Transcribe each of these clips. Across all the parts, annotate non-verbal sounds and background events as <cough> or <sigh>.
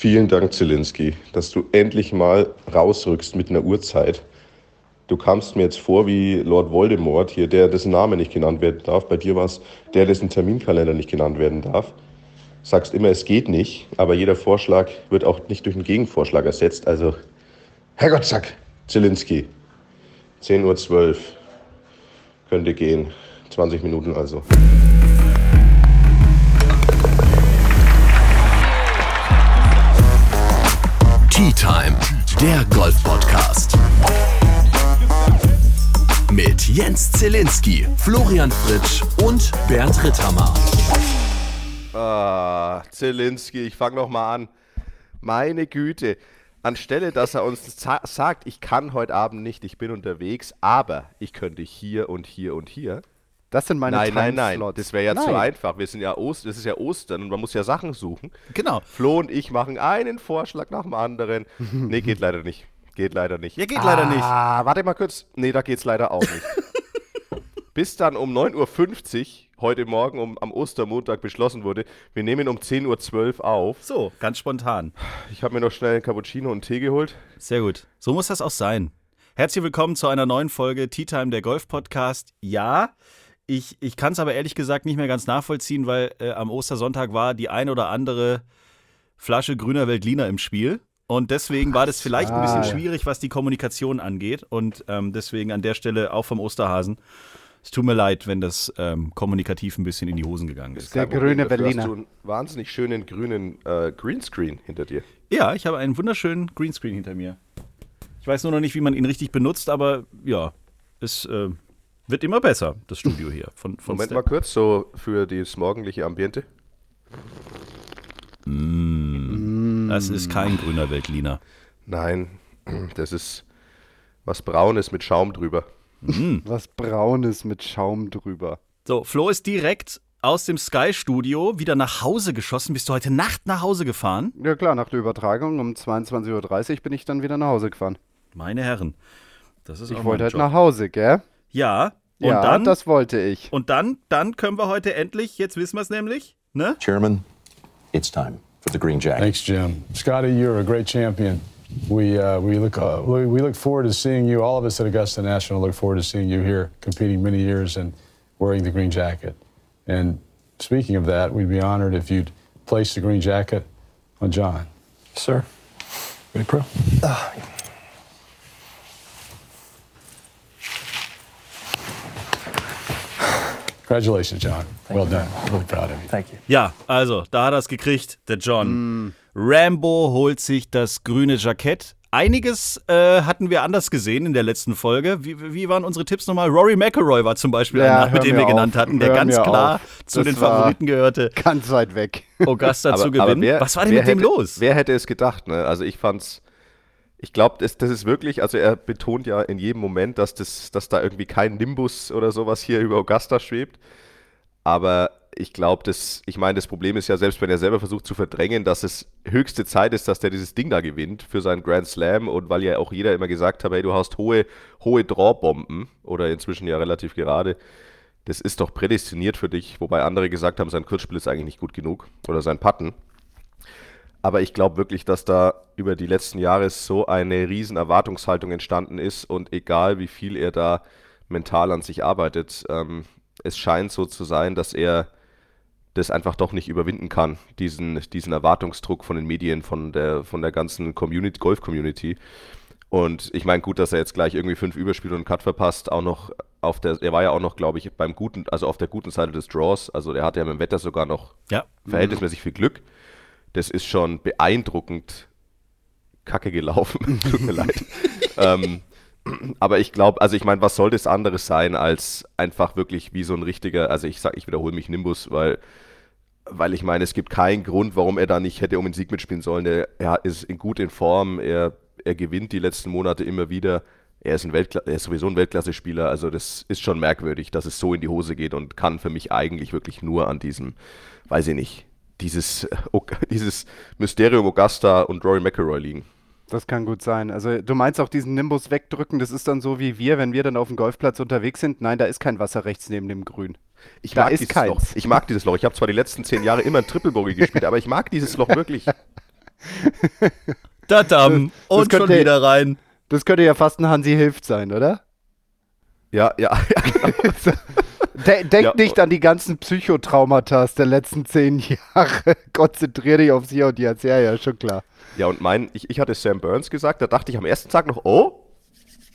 Vielen Dank, Zelensky, dass du endlich mal rausrückst mit einer Uhrzeit. Du kamst mir jetzt vor wie Lord Voldemort, hier, der dessen Name nicht genannt werden darf. Bei dir war es der, dessen Terminkalender nicht genannt werden darf. Sagst immer, es geht nicht, aber jeder Vorschlag wird auch nicht durch einen Gegenvorschlag ersetzt. Also, Herrgott, zack, Zelensky. 10.12 Uhr. Könnte gehen. 20 Minuten also. Tea Time, der Golf-Podcast. Mit Jens Zielinski, Florian Fritsch und Bernd Ritthammer. Ah, Zielinski, ich fange noch mal an. Meine Güte. Anstelle, dass er uns sagt, ich kann heute Abend nicht, ich bin unterwegs, aber ich könnte hier und hier und hier. Das sind meine Nein, nein, nein. Das wäre ja nein. zu einfach. Wir sind ja Ost, das ist ja Ostern und man muss ja Sachen suchen. Genau. Flo und ich machen einen Vorschlag nach dem anderen. <laughs> nee, geht leider nicht. Geht leider nicht. Ja, geht ah, leider nicht. Ah, warte mal kurz. Nee, da geht's leider auch nicht. <laughs> Bis dann um 9.50 Uhr heute Morgen um, am Ostermontag beschlossen wurde, wir nehmen um 10.12 Uhr auf. So, ganz spontan. Ich habe mir noch schnell einen Cappuccino und einen Tee geholt. Sehr gut. So muss das auch sein. Herzlich willkommen zu einer neuen Folge Tea Time, der Golf Podcast. Ja, ich, ich kann es aber ehrlich gesagt nicht mehr ganz nachvollziehen, weil äh, am Ostersonntag war die ein oder andere Flasche grüner Weltliner im Spiel. Und deswegen war das vielleicht ein bisschen schwierig, was die Kommunikation angeht. Und ähm, deswegen an der Stelle auch vom Osterhasen. Es tut mir leid, wenn das ähm, kommunikativ ein bisschen in die Hosen gegangen ist. Der grüne Berliner. Hast du einen wahnsinnig schönen grünen äh, Greenscreen hinter dir. Ja, ich habe einen wunderschönen Greenscreen hinter mir. Ich weiß nur noch nicht, wie man ihn richtig benutzt, aber ja, es äh, wird immer besser, das Studio hier. Von, von Moment Step. mal kurz, so für das morgendliche Ambiente. Mm, das ist kein grüner Weltliner. Nein, das ist was Braunes mit Schaum drüber. Mm. Was Braunes mit Schaum drüber. So, Flo ist direkt aus dem Sky-Studio wieder nach Hause geschossen. Bist du heute Nacht nach Hause gefahren? Ja klar, nach der Übertragung um 22.30 Uhr bin ich dann wieder nach Hause gefahren. Meine Herren, das ist Ich wollte halt Job. nach Hause, gell? Ja. Und ja, dann, das wollte ich. Und dann, dann können wir heute endlich, jetzt wissen wir es nämlich, ne? Chairman, it's time for the Green Jacket. Thanks, Jim. Scotty, you're a great champion. We, uh, we, look, uh, we look forward to seeing you, all of us at Augusta National look forward to seeing you here competing many years and wearing the green jacket. And speaking of that, we'd be honored if you'd place the green jacket on John. Sir. Ready, Pro? Uh, Congratulations, John. Thank well you. done. Really proud of you. Thank you. Ja, also, da hat er es gekriegt, der John. Mm. Rambo holt sich das grüne Jackett. Einiges äh, hatten wir anders gesehen in der letzten Folge. Wie, wie waren unsere Tipps nochmal? Rory McElroy war zum Beispiel ja, ein Name, den wir auf. genannt hatten, der hör ganz klar auf. zu das den Favoriten gehörte. Ganz weit weg. Augusta zu gewinnen. Wer, Was war denn mit hätte, dem los? Wer hätte es gedacht? Ne? Also ich fand's ich glaube, das, das ist wirklich, also er betont ja in jedem Moment, dass, das, dass da irgendwie kein Nimbus oder sowas hier über Augusta schwebt. Aber ich glaube, ich meine, das Problem ist ja, selbst wenn er selber versucht zu verdrängen, dass es höchste Zeit ist, dass der dieses Ding da gewinnt für seinen Grand Slam und weil ja auch jeder immer gesagt hat, hey, du hast hohe, hohe Draw-Bomben oder inzwischen ja relativ gerade. Das ist doch prädestiniert für dich, wobei andere gesagt haben, sein Kurzspiel ist eigentlich nicht gut genug oder sein Patten. Aber ich glaube wirklich, dass da über die letzten Jahre so eine riesen Erwartungshaltung entstanden ist und egal wie viel er da mental an sich arbeitet, ähm, es scheint so zu sein, dass er das einfach doch nicht überwinden kann, diesen, diesen Erwartungsdruck von den Medien, von der, von der ganzen Community, Golf-Community. Und ich meine, gut, dass er jetzt gleich irgendwie fünf Überspiele und einen Cut verpasst, auch noch auf der, er war ja auch noch, glaube ich, beim guten, also auf der guten Seite des Draws, also er hatte ja mit dem Wetter sogar noch ja. verhältnismäßig viel Glück das ist schon beeindruckend kacke gelaufen. <laughs> Tut mir leid. ähm, aber ich glaube, also ich meine, was soll das anderes sein, als einfach wirklich wie so ein richtiger, also ich sag, ich wiederhole mich Nimbus, weil, weil ich meine, es gibt keinen Grund, warum er da nicht hätte um den Sieg mitspielen sollen. Er, er ist in gut in Form, er, er gewinnt die letzten Monate immer wieder. Er ist, ein Weltkla er ist sowieso ein Weltklasse-Spieler, also das ist schon merkwürdig, dass es so in die Hose geht und kann für mich eigentlich wirklich nur an diesem, weiß ich nicht, dieses, äh, <laughs> dieses Mysterium Augusta und Rory McElroy liegen. Das kann gut sein. Also du meinst auch diesen Nimbus wegdrücken, das ist dann so wie wir, wenn wir dann auf dem Golfplatz unterwegs sind. Nein, da ist kein Wasser rechts neben dem Grün. Ich da mag ist keins. Loch. Ich mag dieses Loch. Ich habe zwar die letzten zehn Jahre immer ein Triple Bogey gespielt, aber ich mag dieses Loch wirklich. <laughs> Dadam. Und schon könnte- wieder rein. Das könnte ja fast ein Hansi Hilft sein, oder? Ja, ja, <laughs> ja, genau. De denk Ja. nicht an die ganzen Psychotraumata der letzten zehn Jahre. <laughs> Konzentrier dich auf sie und jetzt. Ja, ja, schon klar. ja, und mein, ich, ich hatte Sam Burns gesagt, da dachte ich am ersten Tag noch, oh,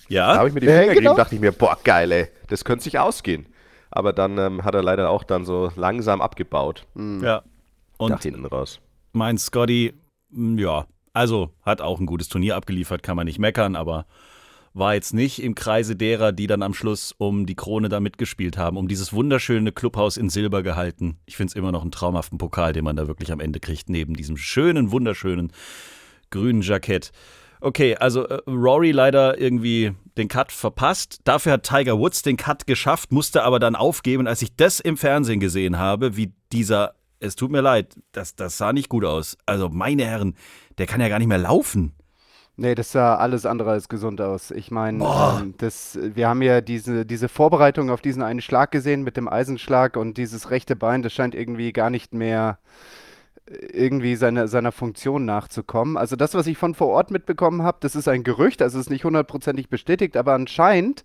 da Ja? habe ich mir die Ja, Finger gegeben, genau. dachte ich mir, boah, geil, ey, das könnte sich ausgehen. Aber dann ähm, hat er leider auch dann so langsam abgebaut, Ja. Und nach hinten raus. mein Scotty, mh, ja, also hat auch ein gutes Turnier abgeliefert, kann man nicht meckern, aber war jetzt nicht im Kreise derer, die dann am Schluss um die Krone da mitgespielt haben, um dieses wunderschöne Clubhaus in Silber gehalten. Ich finde es immer noch einen traumhaften Pokal, den man da wirklich am Ende kriegt, neben diesem schönen, wunderschönen grünen Jackett. Okay, also äh, Rory leider irgendwie den Cut verpasst. Dafür hat Tiger Woods den Cut geschafft, musste aber dann aufgeben. Als ich das im Fernsehen gesehen habe, wie dieser, es tut mir leid, das, das sah nicht gut aus. Also meine Herren, der kann ja gar nicht mehr laufen. Nee, das sah alles andere als gesund aus. Ich meine, ähm, das, wir haben ja diese, diese Vorbereitung auf diesen einen Schlag gesehen mit dem Eisenschlag und dieses rechte Bein, das scheint irgendwie gar nicht mehr äh, irgendwie seine, seiner Funktion nachzukommen. Also das, was ich von vor Ort mitbekommen habe, das ist ein Gerücht, also es ist nicht hundertprozentig bestätigt, aber anscheinend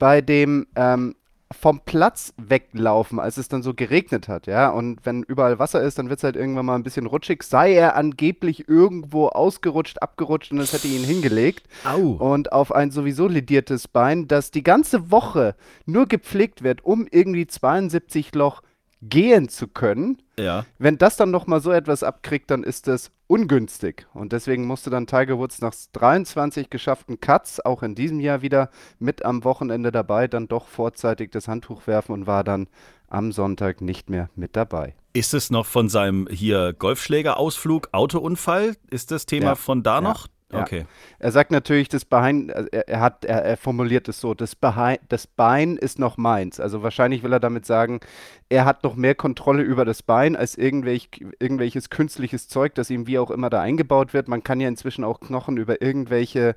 bei dem ähm, vom Platz weglaufen, als es dann so geregnet hat, ja, und wenn überall Wasser ist, dann wird es halt irgendwann mal ein bisschen rutschig, sei er angeblich irgendwo ausgerutscht, abgerutscht und es hätte ihn hingelegt. Au. und auf ein sowieso lediertes Bein, das die ganze Woche nur gepflegt wird, um irgendwie 72 Loch gehen zu können. Ja. Wenn das dann nochmal so etwas abkriegt, dann ist das ungünstig. Und deswegen musste dann Tiger Woods nach 23 geschafften Cuts, auch in diesem Jahr wieder mit am Wochenende dabei, dann doch vorzeitig das Handtuch werfen und war dann am Sonntag nicht mehr mit dabei. Ist es noch von seinem hier Golfschläger-Ausflug, Autounfall? Ist das Thema Ja. von da noch? Ja. Okay. Er sagt natürlich, das Bein, also er, er hat, er, er formuliert es so, das, Behin, das Bein ist noch meins. Also wahrscheinlich will er damit sagen, er hat noch mehr Kontrolle über das Bein als irgendwelch, irgendwelches künstliches Zeug, das ihm wie auch immer da eingebaut wird. Man kann ja inzwischen auch Knochen über irgendwelche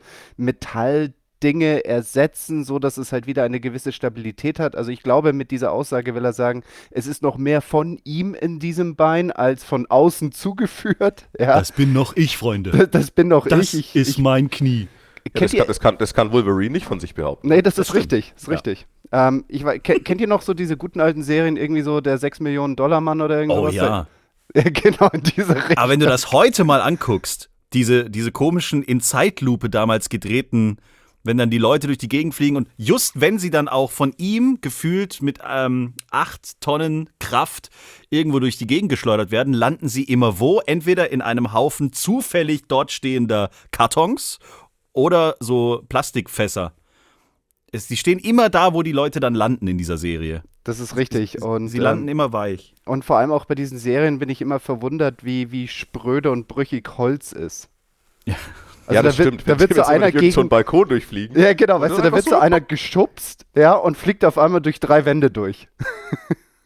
Metalldinge ersetzen, so dass es halt wieder eine gewisse Stabilität hat. Also ich glaube, mit dieser Aussage will er sagen, es ist noch mehr von ihm in diesem Bein als von außen <laughs> zugeführt. Ja, das, bin noch ich, Freunde. <laughs> bin doch ich. ich, ich mein Knie. Ja, das, kann, das, kann, das kann Wolverine nicht von sich behaupten. Nee, das, ist stimmt. richtig, ist richtig. Ähm, ich, kennt ihr noch so diese guten alten Serien, irgendwie so der 6 Millionen Dollar Mann oder irgendwas? Oh ja. <laughs> ja. Genau, in diese Richtung. Aber wenn du das heute mal anguckst, diese, diese komischen in Zeitlupe damals gedrehten, wenn dann die Leute durch die Gegend fliegen und just wenn sie dann auch von ihm gefühlt mit ähm, acht Tonnen Kraft irgendwo durch die Gegend geschleudert werden, landen sie immer wo? Entweder in einem Haufen zufällig dort stehender Kartons oder so Plastikfässer. Es, die stehen immer da, wo die Leute dann landen in dieser Serie. Das ist richtig. Und, Sie landen ähm, immer weich. und vor allem auch bei diesen Serien bin ich immer verwundert, wie, wie spröde und brüchig Holz ist. Ja. Also ja, da das wird, stimmt. Da wird so einer durch irgend so einen gegen. Balkon durchfliegen. Ja, genau, weißt du, da wird so einer geschubst, ja, und fliegt auf einmal durch drei Wände durch. <laughs>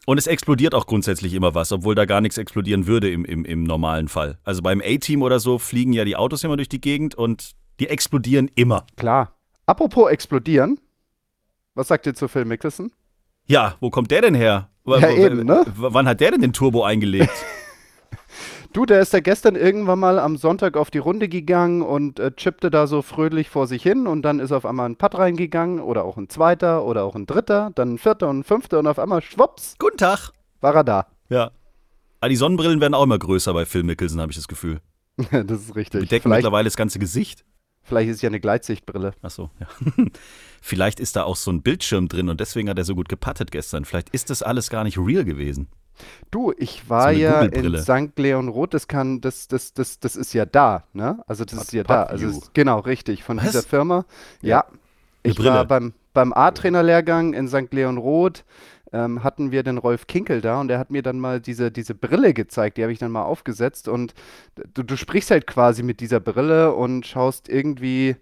Und es explodiert auch grundsätzlich immer was, obwohl da gar nichts explodieren würde im, im, im normalen Fall. Also beim A-Team oder so fliegen ja die Autos immer durch die Gegend und die explodieren immer. Klar. Apropos explodieren. Was sagt ihr zu Phil Mickelson? Ja, wo kommt der denn her? W- Ja, w- eben, ne? Wann hat der denn den Turbo eingelegt? <laughs> Du, der ist ja gestern irgendwann mal am Sonntag auf die Runde gegangen und äh, chippte da so fröhlich vor sich hin und dann ist auf einmal ein Putt reingegangen oder auch ein zweiter oder auch ein dritter, dann ein vierter und ein fünfter und auf einmal schwupps Guten Tag. war er da. Ja. Aber die Sonnenbrillen werden auch immer größer bei Phil Mickelson, habe ich das Gefühl. <laughs> das ist richtig. Bedecken Vielleicht, mittlerweile das ganze Gesicht. vielleicht ist es ja eine Gleitsichtbrille. Achso, ja. <laughs> Vielleicht ist da auch so ein Bildschirm drin und deswegen hat er so gut gepattet gestern. Vielleicht ist das alles gar nicht real gewesen. Du, ich war So ja in. St. Leon Roth, das kann, das, das, das, das ist ja da, ne? Also das ist ja da. Also es, genau, richtig, von Was? dieser Firma. Ja. Eine Ich war beim, beim A-Trainer-Lehrgang in St. Leon Roth, ähm, hatten wir den Rolf Kinkel da und der hat mir dann mal diese, diese Brille gezeigt, die habe ich dann mal aufgesetzt und du, du sprichst halt quasi mit dieser Brille und schaust irgendwie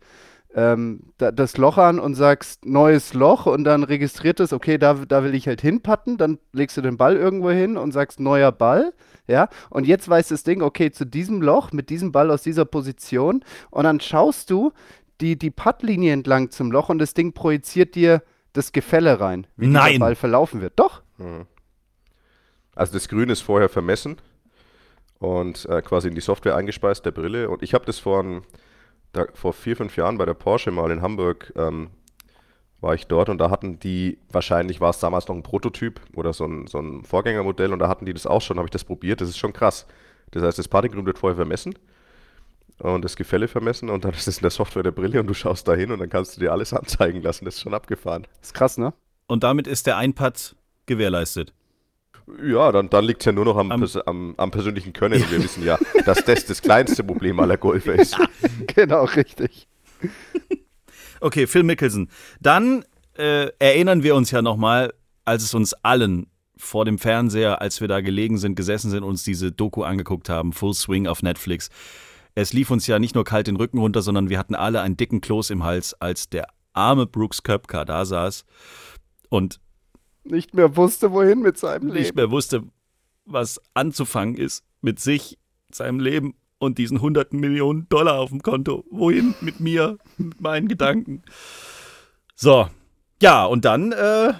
ähm, da, das Loch an und sagst neues Loch und dann registriert es, okay, da, da will ich halt hinpatten, dann legst du den Ball irgendwo hin und sagst neuer Ball, ja, und jetzt weiß das Ding, okay, zu diesem Loch, mit diesem Ball aus dieser Position und dann schaust du die, die Puttlinie entlang zum Loch und das Ding projiziert dir das Gefälle rein, wie Nein. dieser Ball verlaufen wird. Doch. Also das Grün ist vorher vermessen. und äh, quasi in die Software eingespeist der Brille. Und ich habe das vor, ein, da, vor vier, fünf Jahren bei der Porsche mal in Hamburg ähm, war ich dort und da hatten die, wahrscheinlich war es damals noch ein Prototyp oder so ein, so ein Vorgängermodell und da hatten die das auch schon, habe ich das probiert, das ist schon krass. Das heißt, das Partygrün wird vorher vermessen und das Gefälle vermessen und dann ist es in der Software der Brille und du schaust da hin und dann kannst du dir alles anzeigen lassen. Das ist schon abgefahren. Das ist krass, ne? Und damit ist der Einpad gewährleistet. Ja, dann, dann liegt es ja nur noch am, am, pers am, am persönlichen Können. Und wir wissen ja, dass das das kleinste Problem aller Golfer ist. <laughs> genau, richtig. Okay, Phil Mickelson. Dann äh, erinnern wir uns ja nochmal, als es uns allen vor dem Fernseher, als wir da gelegen sind, gesessen sind, uns diese Doku angeguckt haben, Full Swing auf Netflix. Es lief uns ja nicht nur kalt den Rücken runter, sondern wir hatten alle einen dicken Kloß im Hals, als der arme Brooks Köpka da saß und nicht mehr wusste, wohin mit seinem Leben. Nicht mehr wusste, was anzufangen ist mit sich, seinem Leben und diesen hunderten Millionen Dollar auf dem Konto. Wohin mit mir, mit meinen Gedanken? So, ja, und dann äh,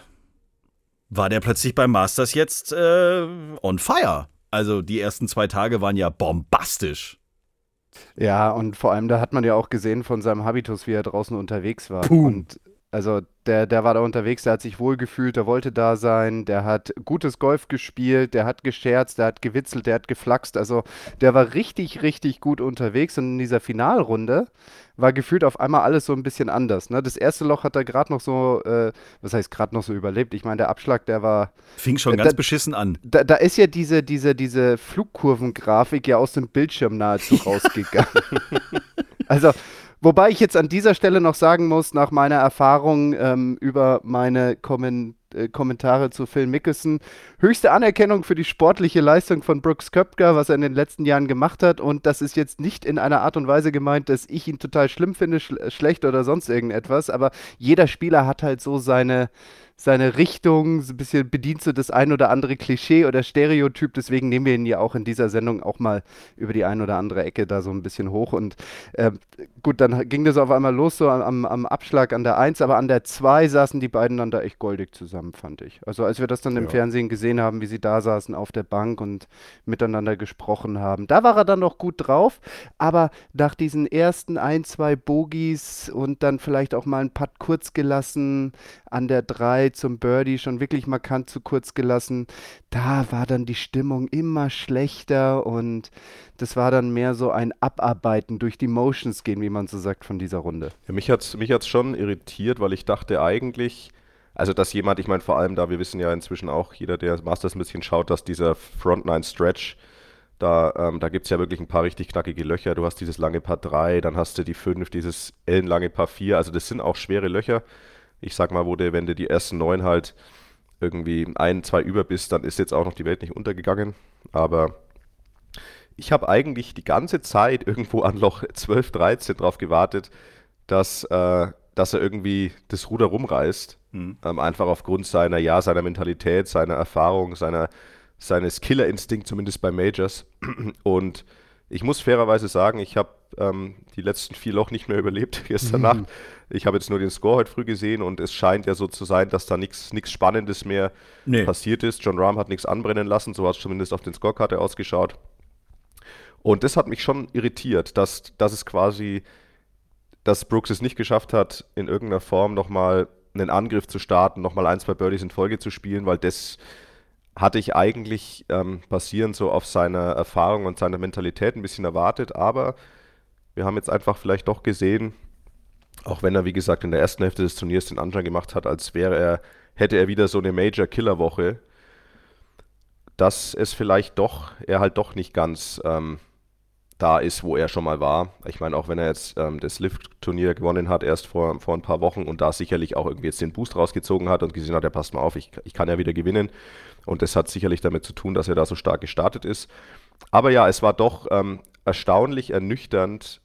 war der plötzlich beim Masters jetzt äh, on fire. Also die ersten zwei Tage waren ja bombastisch. Ja, und vor allem, da hat man ja auch gesehen von seinem Habitus, wie er draußen unterwegs war. Puh. Und also der, der war da unterwegs, der hat sich wohlgefühlt, der wollte da sein, der hat gutes Golf gespielt, der hat gescherzt, der hat gewitzelt, der hat geflaxt. Also der war richtig, richtig gut unterwegs und in dieser Finalrunde war gefühlt auf einmal alles so ein bisschen anders. Ne? Das erste Loch hat er gerade noch so, äh, was heißt gerade noch so überlebt? Ich meine, der Abschlag, der war. Fing schon Äh, ganz da- beschissen an. Da, da ist ja diese, diese, diese Flugkurvengrafik ja aus dem Bildschirm nahezu rausgegangen. <laughs> also, wobei ich jetzt an dieser Stelle noch sagen muss, nach meiner Erfahrung ähm, über meine Kommen, äh, Kommentare zu Phil Mickelson, höchste Anerkennung für die sportliche Leistung von Brooks Köpker, was er in den letzten Jahren gemacht hat. Und das ist jetzt nicht in einer Art und Weise gemeint, dass ich ihn total schlimm finde, schl schlecht oder sonst irgendetwas. Aber jeder Spieler hat halt so seine seine Richtung, so ein bisschen bedient so das ein oder andere Klischee oder Stereotyp. Deswegen nehmen wir ihn ja auch in dieser Sendung auch mal über die ein oder andere Ecke da so ein bisschen hoch. Und äh, gut, dann ging das auf einmal los, so am, am Abschlag an der 1, aber an der 2 saßen die beiden dann da echt goldig zusammen, fand ich. Also als wir das dann im Fernsehen gesehen haben, wie sie da saßen auf der Bank und miteinander gesprochen haben, da war er dann noch gut drauf. Aber nach diesen ersten ein, zwei Bogies und dann vielleicht auch mal ein Putt kurz gelassen, an der 3 zum Birdie schon wirklich markant zu kurz gelassen. Da war dann die Stimmung immer schlechter und das war dann mehr so ein Abarbeiten, durch die Motions gehen, wie man so sagt, von dieser Runde. Ja, mich hat es mich hat's schon irritiert, weil ich dachte eigentlich, also dass jemand, ich meine vor allem da, wir wissen ja inzwischen auch, jeder, der Masters ein bisschen schaut, dass dieser Front Nine Stretch, da, ähm, da gibt es ja wirklich ein paar richtig knackige Löcher. Du hast dieses lange Paar 3, dann hast du die 5, dieses ellenlange Paar 4. Also das sind auch schwere Löcher. Ich sag mal, wo du, wenn du die ersten neun halt irgendwie ein, zwei über bist, dann ist jetzt auch noch die Welt nicht untergegangen. Aber ich habe eigentlich die ganze Zeit irgendwo an Loch 12, 13 drauf gewartet, dass, äh, dass er irgendwie das Ruder rumreißt. Ähm, einfach aufgrund seiner, ja, seiner Mentalität, seiner Erfahrung, seiner, seines Killerinstinkt, zumindest bei Majors. <clears throat> Und ich muss fairerweise sagen, ich habe ähm, die letzten vier Loch nicht mehr <laughs> überlebt gestern Nacht. Ich habe jetzt nur den Score heute früh gesehen und es scheint ja so zu sein, dass da nichts Spannendes mehr Nee. passiert ist. John Rahm hat nichts anbrennen lassen, so hat es zumindest auf den Scorekarte ausgeschaut. Und das hat mich schon irritiert, dass, dass es quasi, dass Brooks es nicht geschafft hat, in irgendeiner Form nochmal einen Angriff zu starten, nochmal ein, zwei Birdies in Folge zu spielen, weil das hatte ich eigentlich ähm, basierend so auf seiner Erfahrung und seiner Mentalität ein bisschen erwartet, aber wir haben jetzt einfach vielleicht doch gesehen, auch wenn er, wie gesagt, in der ersten Hälfte des Turniers den Anschein gemacht hat, als wäre er, hätte er wieder so eine Major-Killer-Woche, dass es vielleicht doch, er halt doch nicht ganz ähm, da ist, wo er schon mal war. Ich meine, auch wenn er jetzt ähm, das Lift-Turnier gewonnen hat, erst vor, vor ein paar Wochen und da sicherlich auch irgendwie jetzt den Boost rausgezogen hat und gesehen hat, er passt mal auf, ich, ich kann ja wieder gewinnen. Und das hat sicherlich damit zu tun, dass er da so stark gestartet ist. Aber ja, es war doch ähm, erstaunlich ernüchternd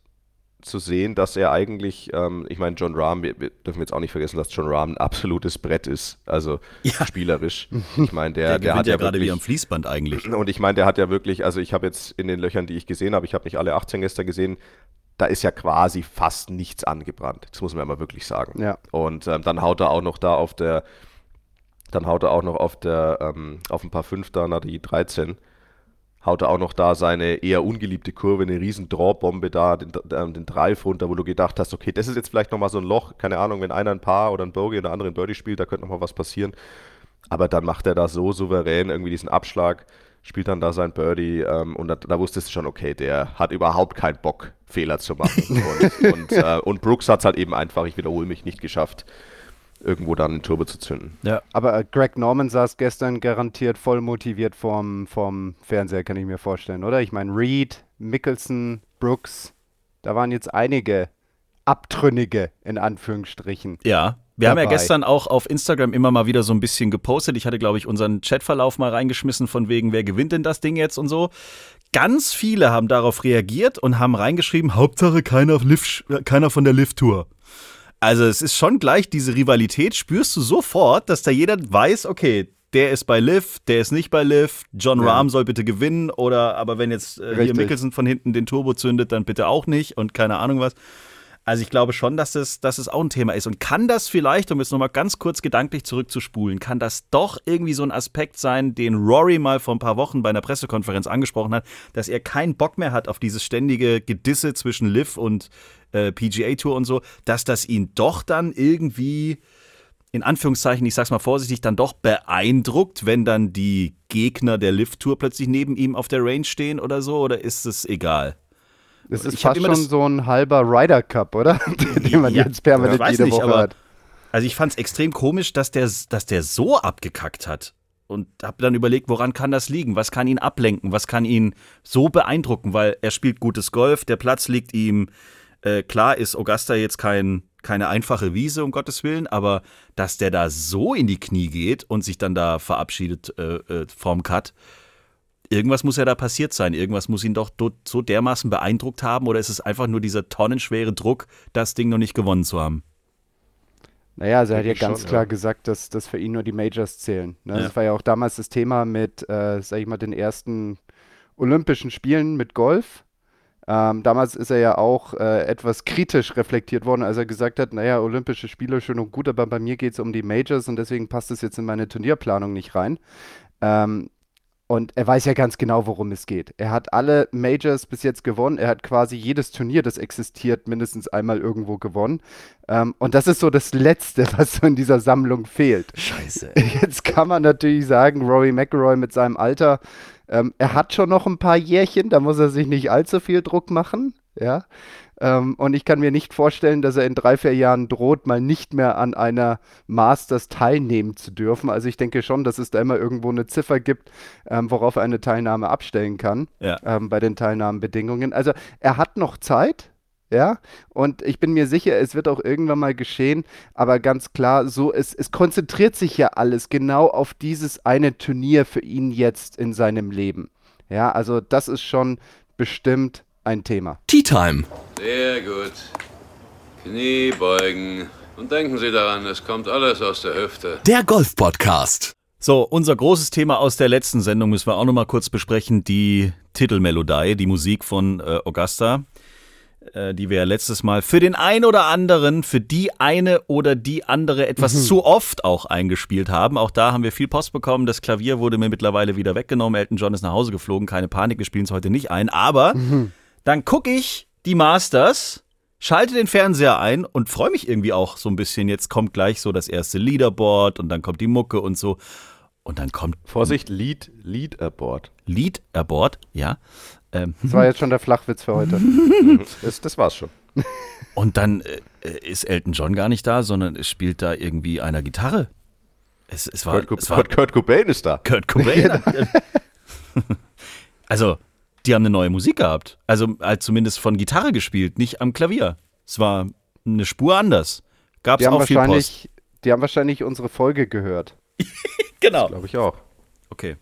zu sehen, dass er eigentlich, ähm, ich meine, John Rahm, wir, wir dürfen jetzt auch nicht vergessen, dass John Rahm ein absolutes Brett ist, also <laughs> Ja. spielerisch. <laughs> Ich meine, der, Der, der, hat ja ja gerade wie am Fließband eigentlich. <clears throat> und ich meine, der hat ja wirklich, also ich habe jetzt in den Löchern, die ich gesehen habe, ich habe nicht alle 18 gestern gesehen, da ist ja quasi fast nichts angebrannt. Das muss man ja mal wirklich sagen. Ja. Und ähm, dann haut er auch noch da auf der, dann haut er auch noch auf der, ähm, auf ein paar 5 da, na die 13. haut er auch noch da seine eher ungeliebte Kurve, eine riesen Drawbombe da, den, den Drive runter, wo du gedacht hast, okay, das ist jetzt vielleicht nochmal so ein Loch, keine Ahnung, wenn einer ein Paar oder ein Bogey oder einen anderen Birdie spielt, da könnte nochmal was passieren. Aber dann macht er da so souverän irgendwie diesen Abschlag, spielt dann da sein Birdie ähm, und da, da, wusstest du schon, okay, der hat überhaupt keinen Bock, Fehler zu machen. <laughs> und, und, äh, und Brooks hat es halt eben einfach, ich wiederhole mich, nicht geschafft, irgendwo dann einen Turbo zu zünden. Ja. Aber äh, Greg Norman saß gestern garantiert voll motiviert vorm, vorm Fernseher, kann ich mir vorstellen, oder? Ich meine, Reed, Mickelson, Brooks, da waren jetzt einige Abtrünnige in Anführungsstrichen. Ja. Wir dabei. haben ja gestern auch auf Instagram immer mal wieder so ein bisschen gepostet. Ich hatte, glaube ich, unseren Chatverlauf mal reingeschmissen von wegen, wer gewinnt denn das Ding jetzt und so. Ganz viele haben darauf reagiert und haben reingeschrieben, Hauptsache keiner, Lift, keiner von der Lift-Tour. Also es ist schon gleich diese Rivalität, spürst du sofort, dass da jeder weiß, okay, der ist bei Liv, der ist nicht bei Liv, John ja. Rahm soll bitte gewinnen oder aber wenn jetzt äh, hier Mickelson von hinten den Turbo zündet, dann bitte auch nicht und keine Ahnung was. Also ich glaube schon, dass es, dass es auch ein Thema ist. Und kann das vielleicht, um jetzt nochmal ganz kurz gedanklich zurückzuspulen, kann das doch irgendwie so ein Aspekt sein, den Rory mal vor ein paar Wochen bei einer Pressekonferenz angesprochen hat, dass er keinen Bock mehr hat auf dieses ständige Gedisse zwischen Liv und äh, PGA Tour und so, dass das ihn doch dann irgendwie in Anführungszeichen, ich sag's mal vorsichtig, dann doch beeindruckt, wenn dann die Gegner der Lift Tour plötzlich neben ihm auf der Range stehen oder so, oder ist es egal? Das ist ich fast schon so ein halber Ryder Cup, oder? <laughs> Den man ja, jetzt permanent jede nicht, Woche hat. Also ich fand es extrem komisch, dass der, dass der so abgekackt hat. Und habe dann überlegt, woran kann das liegen? Was kann ihn ablenken? Was kann ihn so beeindrucken? Weil er spielt gutes Golf, der Platz liegt ihm. Äh, klar ist Augusta jetzt kein, keine einfache Wiese, um Gottes Willen, aber dass der da so in die Knie geht und sich dann da verabschiedet äh, äh, vom Cut, irgendwas muss ja da passiert sein. Irgendwas muss ihn doch so dermaßen beeindruckt haben oder ist es einfach nur dieser tonnenschwere Druck, das Ding noch nicht gewonnen zu haben? Naja, also er hat ja ganz schon, klar ja. gesagt, dass, dass für ihn nur die Majors zählen. Ne? Ja. Das war ja auch damals das Thema mit, äh, sag ich mal, den ersten Olympischen Spielen mit Golf. Ähm, damals ist er ja auch äh, etwas kritisch reflektiert worden, als er gesagt hat, naja, Olympische Spiele schön und gut, aber bei mir geht es um die Majors und deswegen passt es jetzt in meine Turnierplanung nicht rein. Ähm, und er weiß ja ganz genau, worum es geht. Er hat alle Majors bis jetzt gewonnen. Er hat quasi jedes Turnier, das existiert, mindestens einmal irgendwo gewonnen. Ähm, und das ist so das Letzte, <laughs> was so in dieser Sammlung fehlt. Scheiße. <laughs> Jetzt kann man natürlich sagen, Rory McIlroy mit seinem Alter, ähm, er hat schon noch ein paar Jährchen, da muss er sich nicht allzu viel Druck machen. Ja. Ähm, und ich kann mir nicht vorstellen, dass er in drei, vier Jahren droht, mal nicht mehr an einer Masters teilnehmen zu dürfen. Also ich denke schon, dass es da immer irgendwo eine Ziffer gibt, ähm, worauf er eine Teilnahme abstellen kann ja. ähm, bei den Teilnahmenbedingungen. Also er hat noch Zeit. Ja, und ich bin mir sicher, es wird auch irgendwann mal geschehen, aber ganz klar, so es, es konzentriert sich ja alles genau auf dieses eine Turnier für ihn jetzt in seinem Leben. Ja, also das ist schon bestimmt ein Thema. Tea Time. Sehr gut. Knie beugen. Und denken Sie daran, es kommt alles aus der Hüfte. Der Golf Podcast. So, unser großes Thema aus der letzten Sendung müssen wir auch noch mal kurz besprechen. Die Titelmelodie, die Musik von äh, Augusta, äh, die wir ja letztes Mal für den einen oder anderen, für die eine oder die andere etwas mhm. zu oft auch eingespielt haben. Auch da haben wir viel Post bekommen. Das Klavier wurde mir mittlerweile wieder weggenommen. Elton John ist nach Hause geflogen. Keine Panik, wir spielen es heute nicht ein. Aber mhm. Dann gucke ich die Masters, schalte den Fernseher ein und freue mich irgendwie auch so ein bisschen. Jetzt kommt gleich so das erste Leaderboard und dann kommt die Mucke und so. Und dann kommt. Vorsicht, Lead, Leaderboard. Leaderboard, ja. Ähm, das war jetzt schon der Flachwitz für heute. <laughs> das, das war's schon. <laughs> Und dann äh, ist Elton John gar nicht da, sondern es spielt da irgendwie einer Gitarre. Es, es war, Kurt, es war, Kurt Cobain ist da. Kurt Cobain. <laughs> also, die haben eine neue Musik gehabt. Also halt zumindest von Gitarre gespielt, nicht am Klavier. Es war eine Spur anders. Gab es auch viel Post. Die haben wahrscheinlich unsere Folge gehört. <laughs> genau. Glaube ich auch. Okay.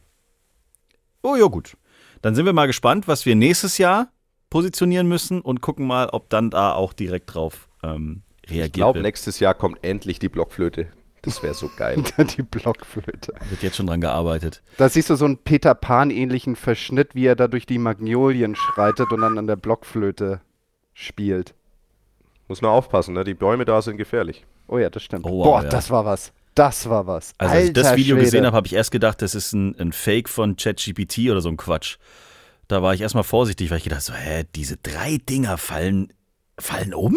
Oh ja, gut. Dann sind wir mal gespannt, was wir nächstes Jahr positionieren müssen und gucken mal, ob dann da auch direkt drauf ähm, reagiert Ich glaube, nächstes Jahr kommt endlich die Blockflöte. Das wäre so geil. <laughs> die Blockflöte. Wird jetzt schon dran gearbeitet. Da siehst du so einen Peter Pan-ähnlichen Verschnitt, wie er da durch die Magnolien schreitet und dann an der Blockflöte spielt. Muss nur aufpassen, ne? Die Bäume da sind gefährlich. Oh ja, das stimmt. Oh, wow, Boah, ja. das war was. Das war was. Also, als ich das Video Schwede. gesehen habe, habe ich erst gedacht, das ist ein, ein Fake von ChatGPT oder so ein Quatsch. Da war ich erstmal vorsichtig, weil ich gedacht so, hä, diese drei Dinger fallen, fallen um?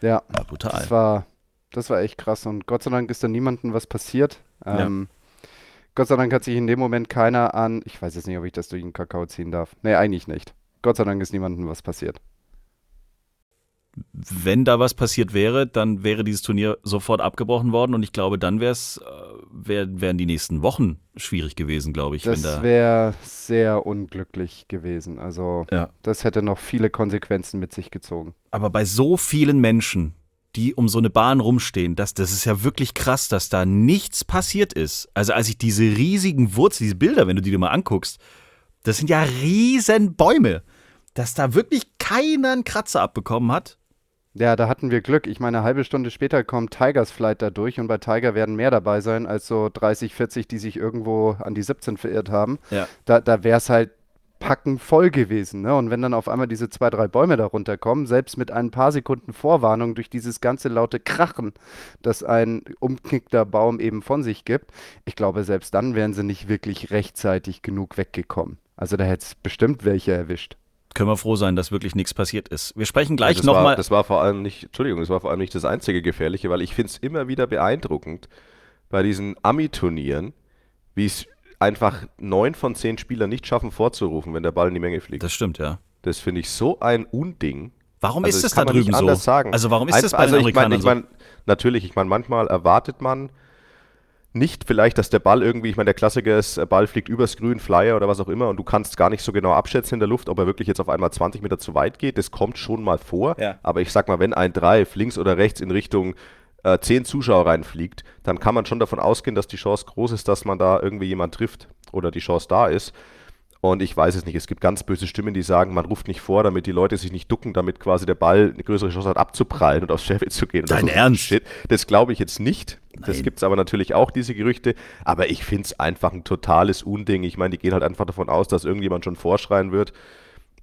Ja, Ja, brutal. das war, das war echt krass. Und Gott sei Dank ist da niemandem was passiert. Ja. Ähm, Gott sei Dank hat sich in dem Moment keiner an, ich weiß jetzt nicht, ob ich das durch den Kakao ziehen darf. Nee, eigentlich nicht. Gott sei Dank ist niemandem was passiert. Wenn da was passiert wäre, dann wäre dieses Turnier sofort abgebrochen worden und ich glaube, dann wär's, äh, wär, wären die nächsten Wochen schwierig gewesen, glaube ich. Das da, wäre sehr unglücklich gewesen. Also, Ja. das hätte noch viele Konsequenzen mit sich gezogen. Aber bei so vielen Menschen, die um so eine Bahn rumstehen, das, das ist ja wirklich krass, dass da nichts passiert ist. Also als ich diese riesigen Wurzeln, diese Bilder, wenn du die dir mal anguckst, das sind ja riesen Bäume, dass da wirklich keiner einen Kratzer abbekommen hat. Ja, da hatten wir Glück. Ich meine, eine halbe Stunde später kommt Tigers Flight da durch und bei Tiger werden mehr dabei sein als so 30, 40, die sich irgendwo an die 17 verirrt haben. Ja. Da, da wäre es halt packen voll gewesen. Ne? Und wenn dann auf einmal diese zwei, drei Bäume da runterkommen, selbst mit ein paar Sekunden Vorwarnung durch dieses ganze laute Krachen, das ein umknickter Baum eben von sich gibt, ich glaube, selbst dann wären sie nicht wirklich rechtzeitig genug weggekommen. Also da hätte es bestimmt welche erwischt. Können wir froh sein, dass wirklich nichts passiert ist. Wir sprechen gleich war, nochmal. das war vor allem nicht, Entschuldigung, das war vor allem nicht das einzige Gefährliche, weil ich finde es immer wieder beeindruckend bei diesen Ami-Turnieren, wie es einfach neun von zehn Spielern nicht schaffen vorzurufen, wenn der Ball in die Menge fliegt. Das stimmt, ja. Das finde ich so ein Unding. Warum Also ist das es da drüben so? anders sagen. Also warum ist das Einfach- bei den also ich mein- Amerikanern ich mein, Natürlich, ich meine, manchmal erwartet man nicht vielleicht, dass der Ball irgendwie, ich meine, der Klassiker ist, der Ball fliegt übers Grün, Flyer oder was auch immer und du kannst gar nicht so genau abschätzen in der Luft, ob er wirklich jetzt auf einmal 20 Meter zu weit geht. Das kommt schon mal vor. Ja. Aber ich sag mal, wenn ein Drive links oder rechts in Richtung äh, 10 Zuschauer reinfliegt, dann kann man schon davon ausgehen, dass die Chance groß ist, dass man da irgendwie jemand trifft oder die Chance da ist. Und ich weiß es nicht. Es gibt ganz böse Stimmen, die sagen, man ruft nicht vor, damit die Leute sich nicht ducken, damit quasi der Ball eine größere Chance hat, abzuprallen und aufs Fairway zu gehen. Dein so. Ernst? Shit. Das glaube ich jetzt nicht. Das Nein. gibt es aber natürlich auch, diese Gerüchte. Aber ich finde es einfach ein totales Unding. Ich meine, die gehen halt einfach davon aus, dass irgendjemand schon vorschreien wird.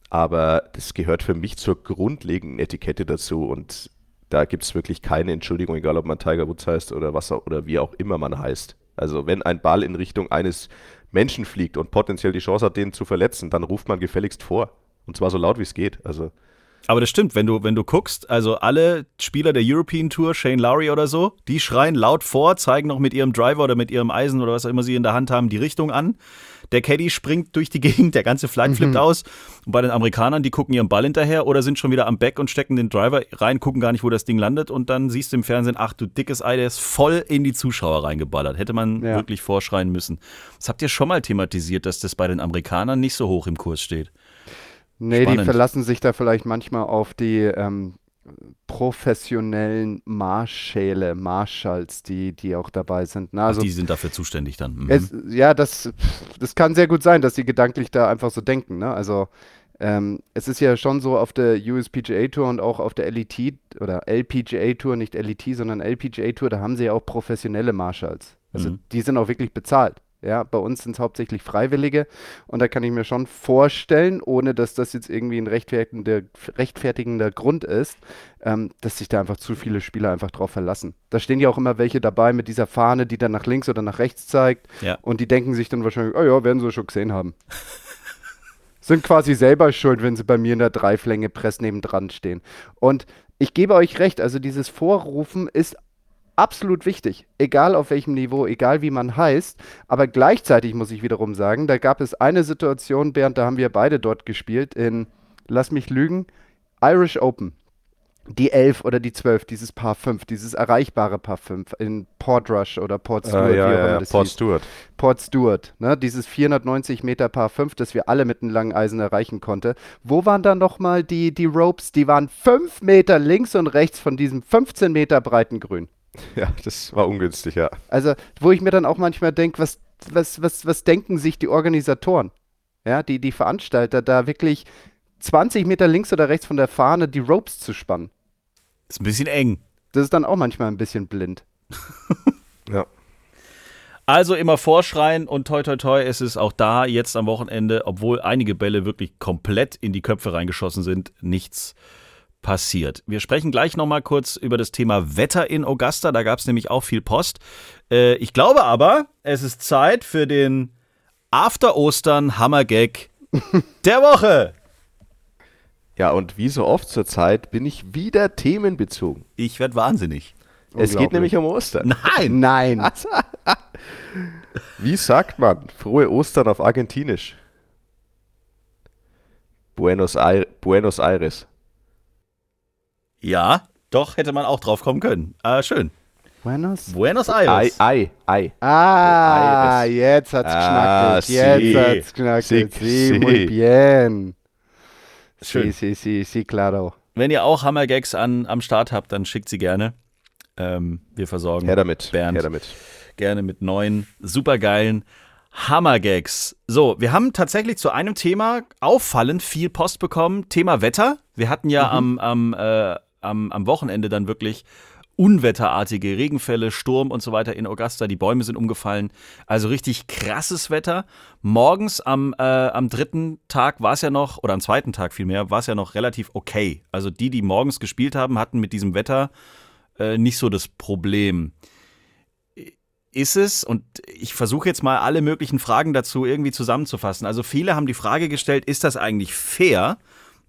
Aber das gehört für mich zur grundlegenden Etikette dazu. Und da gibt es wirklich keine Entschuldigung, egal ob man Tiger Woods heißt oder was oder wie auch immer man heißt. Also wenn ein Ball in Richtung eines Menschen fliegt und potenziell die Chance hat, den zu verletzen, dann ruft man gefälligst vor. Und zwar so laut wie es geht. Also Aber das stimmt, wenn du, wenn du guckst, also alle Spieler der European Tour, Shane Lowry oder so, die schreien laut vor, zeigen noch mit ihrem Driver oder mit ihrem Eisen oder was auch immer sie in der Hand haben, die Richtung an. Der Caddy springt durch die <laughs> Gegend, der ganze Flag flippt aus. Und bei den Amerikanern, die gucken ihrem Ball hinterher oder sind schon wieder am Back und stecken den Driver rein, gucken gar nicht, wo das Ding landet. Und dann siehst du im Fernsehen, ach du dickes Ei, der ist voll in die Zuschauer reingeballert. Hätte man Ja. wirklich vorschreien müssen. Das habt ihr schon mal thematisiert, dass das bei den Amerikanern nicht so hoch im Kurs steht. Nee, Spannend. die verlassen sich da vielleicht manchmal auf die ähm, professionellen Marschäle, Marschalls, die, die auch dabei sind. Ne? Ach, Also die sind dafür zuständig dann. Mhm. es, ja, das, das kann sehr gut sein, dass sie gedanklich da einfach so denken. Ne? Also ähm, es ist ja schon so auf der USPGA Tour und auch auf der LET oder LPGA Tour, nicht LET, sondern LPGA Tour, da haben sie ja auch professionelle Marschalls. Also Mhm. die sind auch wirklich bezahlt. Ja, bei uns sind es hauptsächlich Freiwillige und da kann ich mir schon vorstellen, ohne dass das jetzt irgendwie ein rechtfertigender, rechtfertigender Grund ist, ähm, dass sich da einfach zu viele Spieler einfach drauf verlassen. Da stehen ja auch immer welche dabei mit dieser Fahne, die dann nach links oder nach rechts zeigt Ja. und die denken sich dann wahrscheinlich, oh ja, werden sie schon gesehen haben. <laughs> Sind quasi selber schuld, wenn sie bei mir in der Dreiflänge Press nebendran stehen. Und ich gebe euch recht, also dieses Vorrufen ist absolut wichtig, egal auf welchem Niveau, egal wie man heißt. Aber gleichzeitig muss ich wiederum sagen, da gab es eine Situation, Bernd, da haben wir beide dort gespielt, in, lass mich lügen, Irish Open. Die 11 oder die 12, dieses Paar 5, dieses erreichbare Paar 5 in Portrush oder Port Stewart, äh, ja, auch ja, ja, das Port hieß. Stewart. Port Stewart, ne? dieses 490 Meter Paar 5, das wir alle mit einem langen Eisen erreichen konnte. Wo waren dann nochmal die, die Ropes? Die waren 5 Meter links und rechts von diesem 15 Meter breiten Grün. Ja, das war ungünstig, ja. Also, wo ich mir dann auch manchmal denke, was, was, was, was denken sich die Organisatoren? Ja, die, die Veranstalter, da wirklich 20 Meter links oder rechts von der Fahne die Ropes zu spannen. Ist ein bisschen eng. Das ist dann auch manchmal ein bisschen blind. <laughs> ja. Also immer vorschreien und toi toi toi, es ist auch da jetzt am Wochenende, obwohl einige Bälle wirklich komplett in die Köpfe reingeschossen sind, nichts passiert. Wir sprechen gleich nochmal kurz über das Thema Wetter in Augusta, da gab es nämlich auch viel Post. Äh, ich glaube aber, es ist Zeit für den After Ostern Hammergag <laughs> der Woche. Ja, und wie so oft zur Zeit bin ich wieder themenbezogen. Ich werde wahnsinnig. Es geht nämlich um Ostern. Nein. <laughs> Nein. Wie sagt man frohe Ostern auf Argentinisch? Buenos Aires. Ja, doch, hätte man auch drauf kommen können. Ah, schön. Buenos? Buenos Ei, Aires. Ei, Ei. Ah, Aires. jetzt hat's Ah, knackelt. Jetzt sí. hat's knackelt. Sí, Sí, muy bien. Schön. Sí, sí, sí, sí, claro. Wenn ihr auch Hammergags an, am Start habt, dann schickt sie gerne. Ähm, wir versorgen Her damit. Bernd Her damit. gerne mit neuen, supergeilen Hammergags. So, wir haben tatsächlich zu einem Thema auffallend viel Post bekommen. Thema Wetter. Wir hatten ja am, am, äh, am, am Wochenende dann wirklich unwetterartige Regenfälle, Sturm und so weiter in Augusta. Die Bäume sind umgefallen. Also richtig krasses Wetter. Morgens am, äh, am dritten Tag war es ja noch, oder am zweiten Tag vielmehr, war es ja noch relativ okay. Also die, die morgens gespielt haben, hatten mit diesem Wetter äh, nicht so das Problem ist es, und ich versuche jetzt mal alle möglichen Fragen dazu irgendwie zusammenzufassen. Also viele haben die Frage gestellt, ist das eigentlich fair,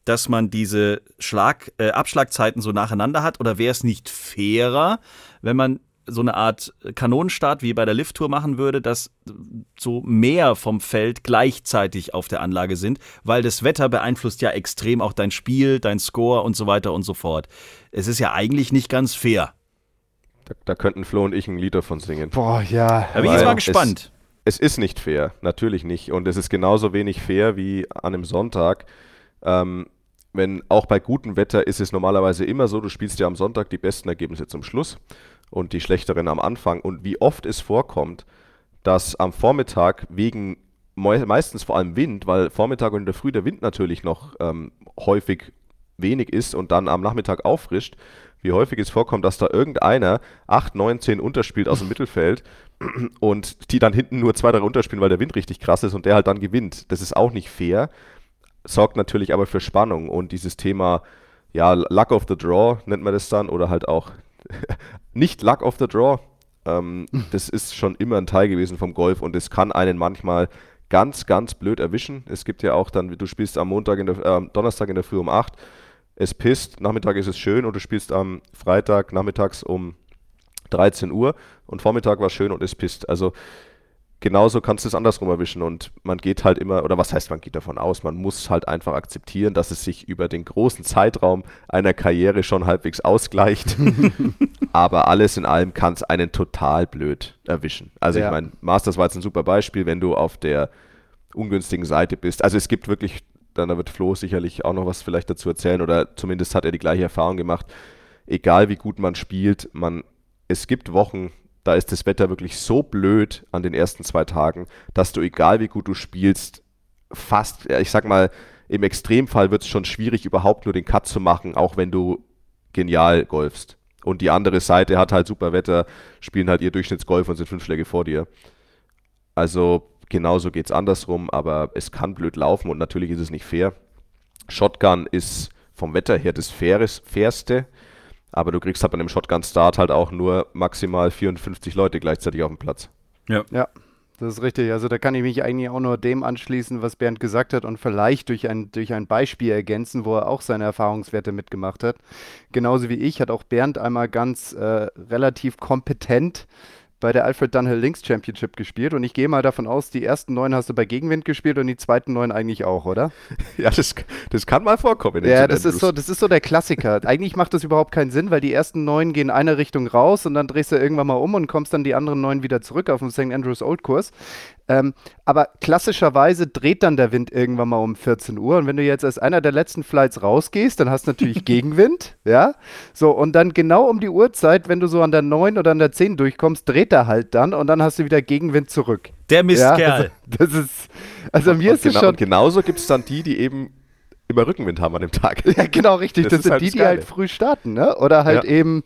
dass man diese Schlag, äh, Abschlagzeiten so nacheinander hat? Oder wäre es nicht fairer, wenn man so eine Art Kanonenstart wie bei der Lifttour machen würde, dass so mehr vom Feld gleichzeitig auf der Anlage sind, weil das Wetter beeinflusst ja extrem auch dein Spiel, dein Score und so weiter und so fort. Es ist ja eigentlich nicht ganz fair. Da, da könnten Flo und ich ein Lied davon singen. Boah, ja. Da bin ich jetzt mal es- gespannt. Es ist nicht fair, natürlich nicht. Und es ist genauso wenig fair wie an einem Sonntag. Ähm, wenn auch bei gutem Wetter ist es normalerweise immer so, du spielst ja am Sonntag die besten Ergebnisse zum Schluss und die schlechteren am Anfang. Und wie oft es vorkommt, dass am Vormittag wegen mei- meistens vor allem Wind, weil Vormittag und in der Früh der Wind natürlich noch ähm, häufig wenig ist und dann am Nachmittag auffrischt, wie häufig es vorkommt, dass da irgendeiner 8, 9, 10 unterspielt aus dem Mittelfeld und die dann hinten nur zwei, drei runterspielen, weil der Wind richtig krass ist und der halt dann gewinnt. Das ist auch nicht fair, sorgt natürlich aber für Spannung und dieses Thema, ja, Luck of the Draw nennt man das dann oder halt auch <laughs> nicht Luck of the Draw. Ähm, das ist schon immer ein Teil gewesen vom Golf und es kann einen manchmal ganz, ganz blöd erwischen. Es gibt ja auch dann, du spielst am Montag, in der, äh, Donnerstag in der Früh um 8, es pisst, Nachmittag ist es schön und du spielst am Freitag nachmittags um 13 Uhr und Vormittag war schön und es pisst. Also genauso kannst du es andersrum erwischen und man geht halt immer, oder was heißt, man geht davon aus, man muss halt einfach akzeptieren, dass es sich über den großen Zeitraum einer Karriere schon halbwegs ausgleicht. <laughs> Aber alles in allem kann es einen total blöd erwischen. Also Ja. ich meine, Masters war jetzt ein super Beispiel, wenn du auf der ungünstigen Seite bist. Also es gibt wirklich, dann da wird Flo sicherlich auch noch was vielleicht dazu erzählen oder zumindest hat er die gleiche Erfahrung gemacht. Egal wie gut man spielt, man, es gibt Wochen, da ist das Wetter wirklich so blöd an den ersten zwei Tagen, dass du, egal wie gut du spielst, fast, ich sag mal, im Extremfall wird es schon schwierig, überhaupt nur den Cut zu machen, auch wenn du genial golfst. Und die andere Seite hat halt super Wetter, spielen halt ihr Durchschnittsgolf und sind fünf Schläge vor dir. Also genauso geht es andersrum, aber es kann blöd laufen und natürlich ist es nicht fair. Shotgun ist vom Wetter her das Faires, Fairste, aber du kriegst halt bei einem Shotgun-Start halt auch nur maximal 54 Leute gleichzeitig auf dem Platz. Ja, das ist richtig. Also da kann ich mich eigentlich auch nur dem anschließen, was Bernd gesagt hat und vielleicht durch ein, durch ein Beispiel ergänzen, wo er auch seine Erfahrungswerte mitgemacht hat. Genauso wie ich hat auch Bernd einmal ganz äh, relativ kompetent bei der Alfred Dunhill Links Championship gespielt und ich gehe mal davon aus, die ersten neun hast du bei Gegenwind gespielt und die zweiten neun eigentlich auch, oder? <laughs> Ja, das, das kann mal vorkommen. Ja, den das ist, so, das ist so der Klassiker. <laughs> Eigentlich macht das überhaupt keinen Sinn, weil die ersten neun gehen eine Richtung raus und dann drehst du irgendwann mal um und kommst dann die anderen neun wieder zurück auf dem St. Andrews Old Kurs. Ähm, aber klassischerweise dreht dann der Wind irgendwann mal um 14 Uhr und wenn du jetzt als einer der letzten Flights rausgehst, dann hast du natürlich <laughs> Gegenwind, ja. So, und dann genau um die Uhrzeit, wenn du so an der 9 oder an der 10 durchkommst, dreht er halt dann und dann hast du wieder Gegenwind zurück. Der Ja, Mistkerl. <laughs> das, ist, also mir und, ist es genau, schon, und genauso gibt es dann die, die eben immer Rückenwind haben an dem Tag. <laughs> Ja, genau, richtig. Das Das, sind halt die, die halt früh starten, ne? Oder halt Ja. eben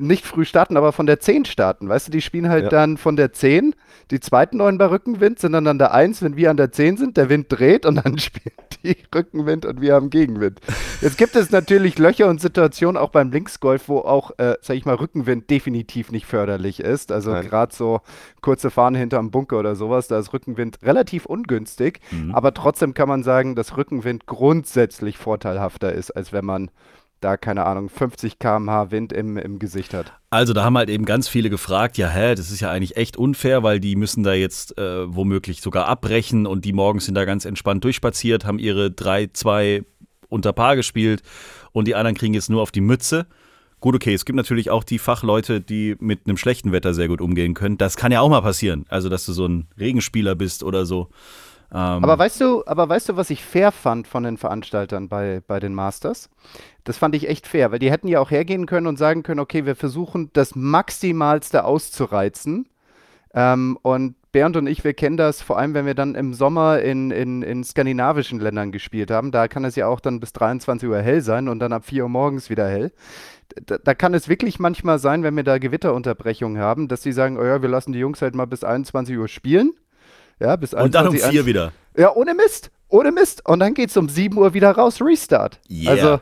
nicht früh starten, aber von der 10 starten. Weißt du, die spielen halt ja. dann von der 10, die zweiten neun bei Rückenwind sind dann an der 1, wenn wir an der 10 sind, der Wind dreht und dann <laughs> spielen die Rückenwind und wir haben Gegenwind. Jetzt gibt es natürlich Löcher und Situationen auch beim Linksgolf, wo auch, äh, sag ich mal, Rückenwind definitiv nicht förderlich ist. Also gerade so kurze Fahne hinterm Bunker oder sowas, da ist Rückenwind relativ ungünstig, mhm. aber trotzdem kann man sagen, dass Rückenwind grundsätzlich vorteilhafter ist, als wenn man da, keine Ahnung, 50 km/h Wind im, im Gesicht hat. Also da haben halt eben ganz viele gefragt, ja, hä, das ist ja eigentlich echt unfair, weil die müssen da jetzt äh, womöglich sogar abbrechen und die morgens sind da ganz entspannt durchspaziert, haben ihre 3-2 unter Paar gespielt und die anderen kriegen jetzt nur auf die Mütze. Gut, okay, es gibt natürlich auch die Fachleute, die mit einem schlechten Wetter sehr gut umgehen können. Das kann ja auch mal passieren. Also, dass du so ein Regenspieler bist oder so. Ähm aber weißt du, aber weißt du, was ich fair fand von den Veranstaltern bei, bei den Masters? Das fand ich echt fair, weil die hätten ja auch hergehen können und sagen können, okay, wir versuchen das Maximalste auszureizen. Ähm, und Bernd und ich, wir kennen das, vor allem wenn wir dann im Sommer in, in, in skandinavischen Ländern gespielt haben. Da kann es ja auch dann bis 23 Uhr hell sein und dann ab 4 Uhr morgens wieder hell. Da, da, kann es wirklich manchmal sein, wenn wir da Gewitterunterbrechungen haben, dass sie sagen, oh ja, wir lassen die Jungs halt mal bis 21 Uhr spielen. Ja, bis Und dann um 4 wieder. Ja, ohne Mist. Ohne Mist. Und dann geht es um 7 Uhr wieder raus, Restart. Yeah. Also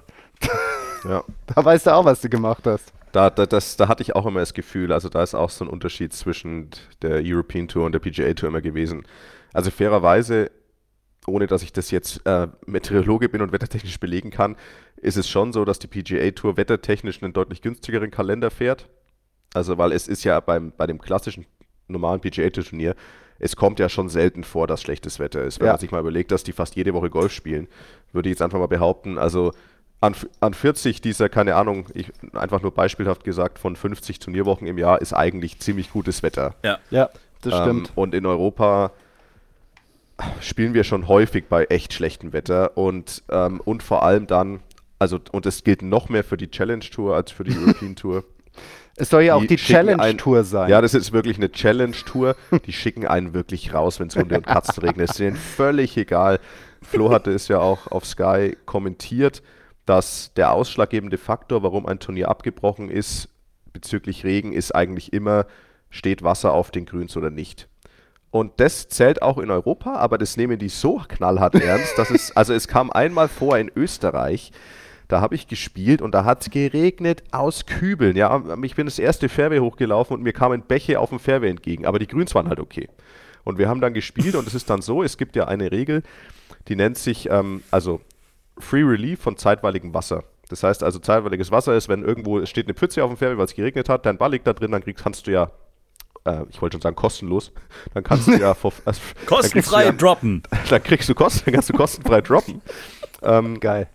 <laughs> ja. Da weißt du auch, was du gemacht hast. Da, da, das, da hatte ich auch immer das Gefühl, also da ist auch so ein Unterschied zwischen der European Tour und der PGA Tour immer gewesen. Also fairerweise, ohne dass ich das jetzt äh, Meteorologe bin und wettertechnisch belegen kann, ist es schon so, dass die PGA Tour wettertechnisch einen deutlich günstigeren Kalender fährt. Also, weil es ist ja beim, bei dem klassischen normalen PGA Tour Turnier, es kommt ja schon selten vor, dass schlechtes Wetter ist. Wenn ja. man sich mal überlegt, dass die fast jede Woche Golf spielen, würde ich jetzt einfach mal behaupten, also an, an 40 dieser, keine Ahnung, ich, einfach nur beispielhaft gesagt, von 50 Turnierwochen im Jahr ist eigentlich ziemlich gutes Wetter. Ja, ja das ähm, stimmt. Und in Europa spielen wir schon häufig bei echt schlechtem Wetter und, ähm, und vor allem dann, also, und es gilt noch mehr für die Challenge Tour als für die <laughs> European Tour. Es soll ja auch die Challenge-Tour sein. Ja, das ist wirklich eine Challenge-Tour. Die schicken einen wirklich raus, wenn es Hunde und Katzen regnet. Es ist denen völlig egal. Flo hatte es ja auch auf Sky kommentiert dass der ausschlaggebende Faktor, warum ein Turnier abgebrochen ist bezüglich Regen, ist eigentlich immer, steht Wasser auf den Grüns oder nicht. Und das zählt auch in Europa, aber das nehmen die so knallhart ernst, dass es, also es kam einmal vor in Österreich, da habe ich gespielt und da hat es geregnet aus Kübeln. Ja, ich bin das erste Fairway hochgelaufen und mir kamen Bäche auf dem Fairway entgegen, aber die Grüns waren halt okay. Und wir haben dann gespielt und es ist dann so, es gibt ja eine Regel, die nennt sich, ähm, also Free Relief von zeitweiligem Wasser. Das heißt also, zeitweiliges Wasser ist, wenn irgendwo, es steht eine Pfütze auf dem Fairway, weil es geregnet hat, dein Ball liegt da drin, dann kriegst, kannst du ja, äh, ich wollte schon sagen kostenlos, dann kannst du ja <laughs> vor, also, kostenfrei ja, droppen. <laughs> Dann kriegst du kosten, dann kannst du kostenfrei droppen. Ähm, <laughs> Geil.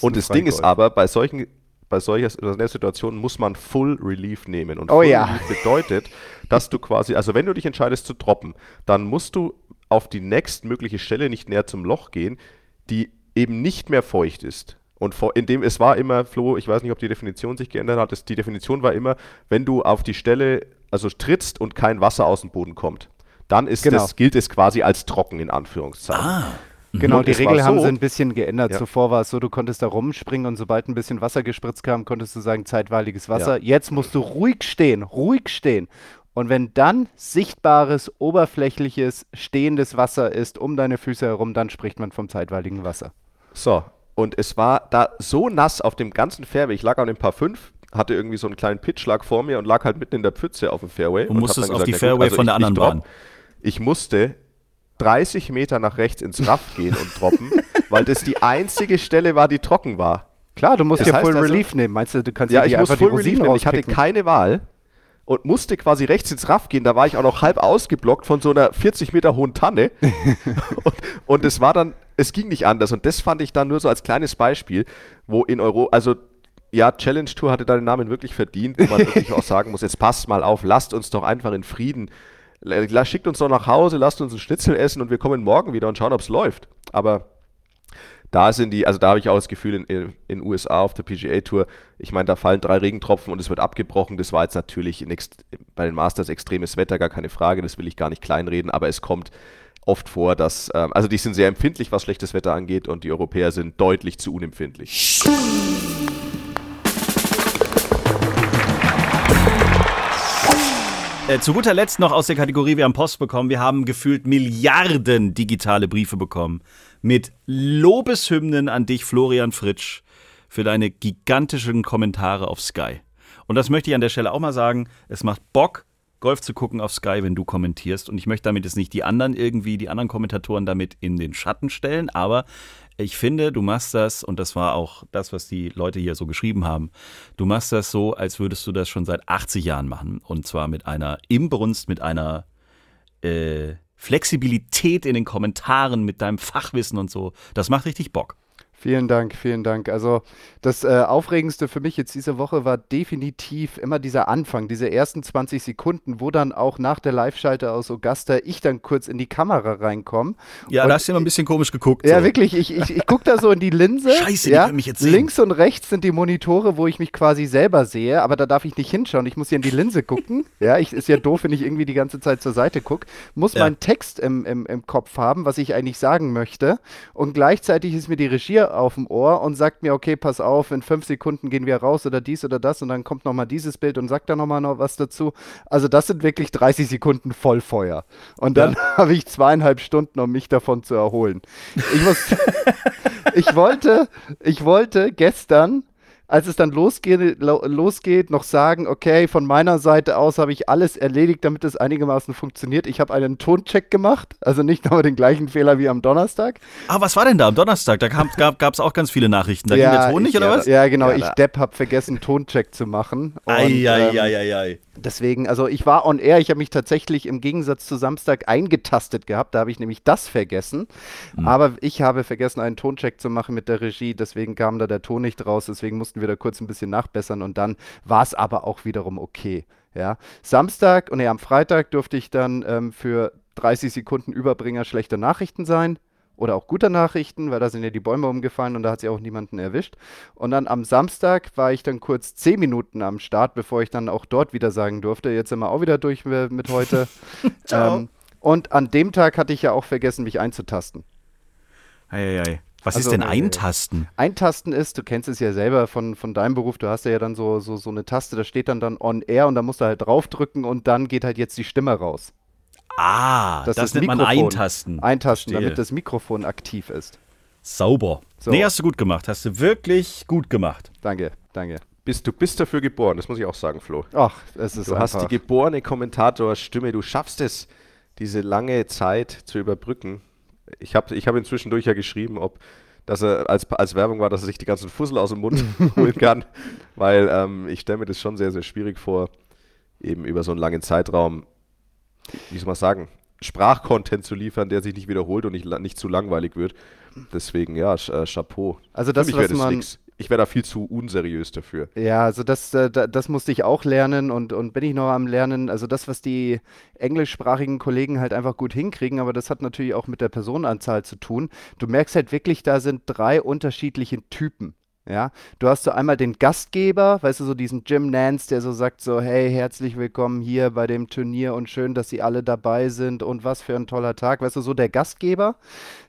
Und das Ding Gold. ist aber, bei solchen bei solcher Situation muss man Full Relief nehmen. Und oh, Full ja. Relief bedeutet, dass du quasi, also wenn du dich entscheidest zu droppen, dann musst du auf die nächstmögliche Stelle nicht näher zum Loch gehen, die eben nicht mehr feucht ist. Und vor, in dem es war immer, Flo, ich weiß nicht, ob die Definition sich geändert hat, es, die Definition war immer, wenn du auf die Stelle, also trittst und kein Wasser aus dem Boden kommt, dann ist genau. das, gilt es quasi als trocken in Anführungszeichen. Ah. Genau, die Regel so, haben sie ein bisschen geändert. Ja. Zuvor war es so, du konntest da rumspringen und sobald ein bisschen Wasser gespritzt kam, konntest du sagen, zeitweiliges Wasser. Ja. Jetzt musst du ruhig stehen, ruhig stehen. Und wenn dann sichtbares, oberflächliches, stehendes Wasser ist um deine Füße herum, dann spricht man vom zeitweiligen Wasser. So, und es war da so nass auf dem ganzen Fairway. Ich lag an dem Paar 5, hatte irgendwie so einen kleinen Pitchschlag vor mir und lag halt mitten in der Pfütze auf dem Fairway. Und, und musstest auf die Fairway also von der anderen Bahn. Ich musste 30 Meter nach rechts ins Raff gehen und droppen, <laughs> weil das die einzige Stelle war, die trocken war. Klar, du musst das dir Full also, Relief nehmen. Meinst du, du kannst ja, ich muss Full Relief nehmen. Ich hatte keine Wahl und musste quasi rechts ins Raff gehen. Da war ich auch noch halb ausgeblockt von so einer 40 Meter hohen Tanne. <laughs> und es war dann, es ging nicht anders. Und das fand ich dann nur so als kleines Beispiel, wo in Euro, also ja, Challenge Tour hatte da den Namen wirklich verdient, wo man <laughs> wirklich auch sagen muss, jetzt passt mal auf, lasst uns doch einfach in Frieden, schickt uns doch nach Hause, lasst uns einen Schnitzel essen und wir kommen morgen wieder und schauen, ob es läuft. Aber da sind die, also da habe ich auch das Gefühl in den USA auf der PGA Tour, ich meine, da fallen drei Regentropfen und es wird abgebrochen. Das war jetzt natürlich bei den Masters extremes Wetter, gar keine Frage, das will ich gar nicht kleinreden, aber es kommt oft vor, dass, äh, also die sind sehr empfindlich, was schlechtes Wetter angeht und die Europäer sind deutlich zu unempfindlich. Äh, zu guter Letzt noch aus der Kategorie, wir haben Post bekommen. Wir haben gefühlt Milliarden digitale Briefe bekommen mit Lobeshymnen an dich, Florian Fritsch, für deine gigantischen Kommentare auf Sky. Und das möchte ich an der Stelle auch mal sagen. Es macht Bock, Golf zu gucken auf Sky, wenn du kommentierst. Und ich möchte damit jetzt nicht die anderen irgendwie, die anderen Kommentatoren damit in den Schatten stellen, aber ich finde, du machst das, und das war auch das, was die Leute hier so geschrieben haben, du machst das so, als würdest du das schon seit 80 Jahren machen. Und zwar mit einer Imbrunst, mit einer äh, Flexibilität in den Kommentaren, mit deinem Fachwissen und so. Das macht richtig Bock. Vielen Dank, vielen Dank. Also das äh, Aufregendste für mich jetzt diese Woche war definitiv immer dieser Anfang, diese ersten 20 Sekunden, wo dann auch nach der Live-Schalte aus Augusta ich dann kurz in die Kamera reinkomme. Ja, da hast du immer ein bisschen komisch geguckt. Ja, so. wirklich. Ich, ich, ich gucke da so in die Linse. <laughs> Scheiße, die ja, können mich jetzt sehen. Links und rechts sind die Monitore, wo ich mich quasi selber sehe, aber da darf ich nicht hinschauen. Ich muss hier in die Linse gucken. <laughs> ja, ich, ist ja doof, wenn ich irgendwie die ganze Zeit zur Seite gucke. Muss Ja. meinen Text im, im, im Kopf haben, was ich eigentlich sagen möchte. Und gleichzeitig ist mir die Regie auf dem Ohr und sagt mir, okay, pass auf, in fünf Sekunden gehen wir raus oder dies oder das und dann kommt nochmal dieses Bild und sagt da nochmal noch was dazu. Also das sind wirklich 30 Sekunden Vollfeuer. Und dann <laughs> habe ich zweieinhalb Stunden, um mich davon zu erholen. Ich muss, <laughs> <laughs> ich wollte, ich wollte gestern, als es dann losgeht, lo, losgeht, noch sagen, okay, von meiner Seite aus habe ich alles erledigt, damit es einigermaßen funktioniert. Ich habe einen Toncheck gemacht, also nicht nochmal den gleichen Fehler wie am Donnerstag. Ah, was war denn da am Donnerstag? Da kam, gab es auch ganz viele Nachrichten. Da ging der Ton nicht, ich, oder ja, was? Ja, genau. Ja, ich Depp habe vergessen, Toncheck zu machen. Und, Ei, ei, ähm, ei, ei, ei. Deswegen, also ich war on air, ich habe mich tatsächlich im Gegensatz zu Samstag eingetastet gehabt, da habe ich nämlich das vergessen. Aber ich habe vergessen, einen Toncheck zu machen mit der Regie, deswegen kam da der Ton nicht raus, deswegen mussten wir da kurz ein bisschen nachbessern und dann war es aber auch wiederum okay. Ja. Samstag und nee, am Freitag durfte ich dann ähm, für 30 Sekunden Überbringer schlechter Nachrichten sein. Oder auch guter Nachrichten, weil da sind ja die Bäume umgefallen und da hat sich auch niemanden erwischt. Und dann am Samstag war ich dann kurz 10 Minuten am Start, bevor ich dann auch dort wieder sagen durfte, jetzt sind wir auch wieder durch mit heute. <laughs> Ciao. Ähm, und an dem Tag hatte ich ja auch vergessen, mich einzutasten. Ei, ei, ei. Was Also, ist denn äh, Eintasten? Eintasten ist, du kennst es ja selber von, von deinem Beruf, du hast ja dann so, so, so eine Taste, da steht dann dann on air und da musst du halt draufdrücken und dann geht halt jetzt die Stimme raus. Ah, das, ist nennt man Mikrofon. Eintasten. Eintasten, Verstehe. damit das Mikrofon aktiv ist. Sauber. So. Nee, hast du gut gemacht. Hast du wirklich gut gemacht. Danke, danke. Bist, du bist dafür geboren, das muss ich auch sagen, Flo. Ach, es ist Du hast die einfach. geborene Kommentatorstimme, du schaffst es, diese lange Zeit zu überbrücken. Ich habe ich hab inzwischen durch ja geschrieben, ob dass er als, als Werbung war, dass er sich die ganzen Fussel aus dem Mund <laughs> holen kann, weil ähm, ich stelle mir das schon sehr, sehr schwierig vor, eben über so einen langen Zeitraum, wie soll man sagen, Sprachcontent zu liefern, der sich nicht wiederholt und nicht, nicht zu langweilig wird. Deswegen, ja, äh, Chapeau. Also das, was das man- nix. Ich wäre da viel zu unseriös dafür. Ja, also das, äh, da- das musste ich auch lernen und, und bin ich noch am Lernen. Also das, was die englischsprachigen Kollegen halt einfach gut hinkriegen, aber das hat natürlich auch mit der Personenanzahl zu tun. Du merkst halt wirklich, da sind drei unterschiedliche Typen. Ja, du hast so einmal den Gastgeber, weißt du, so diesen Jim Nance, der so sagt so, hey, herzlich willkommen hier bei dem Turnier und schön, dass Sie alle dabei sind und was für ein toller Tag, weißt du, so der Gastgeber.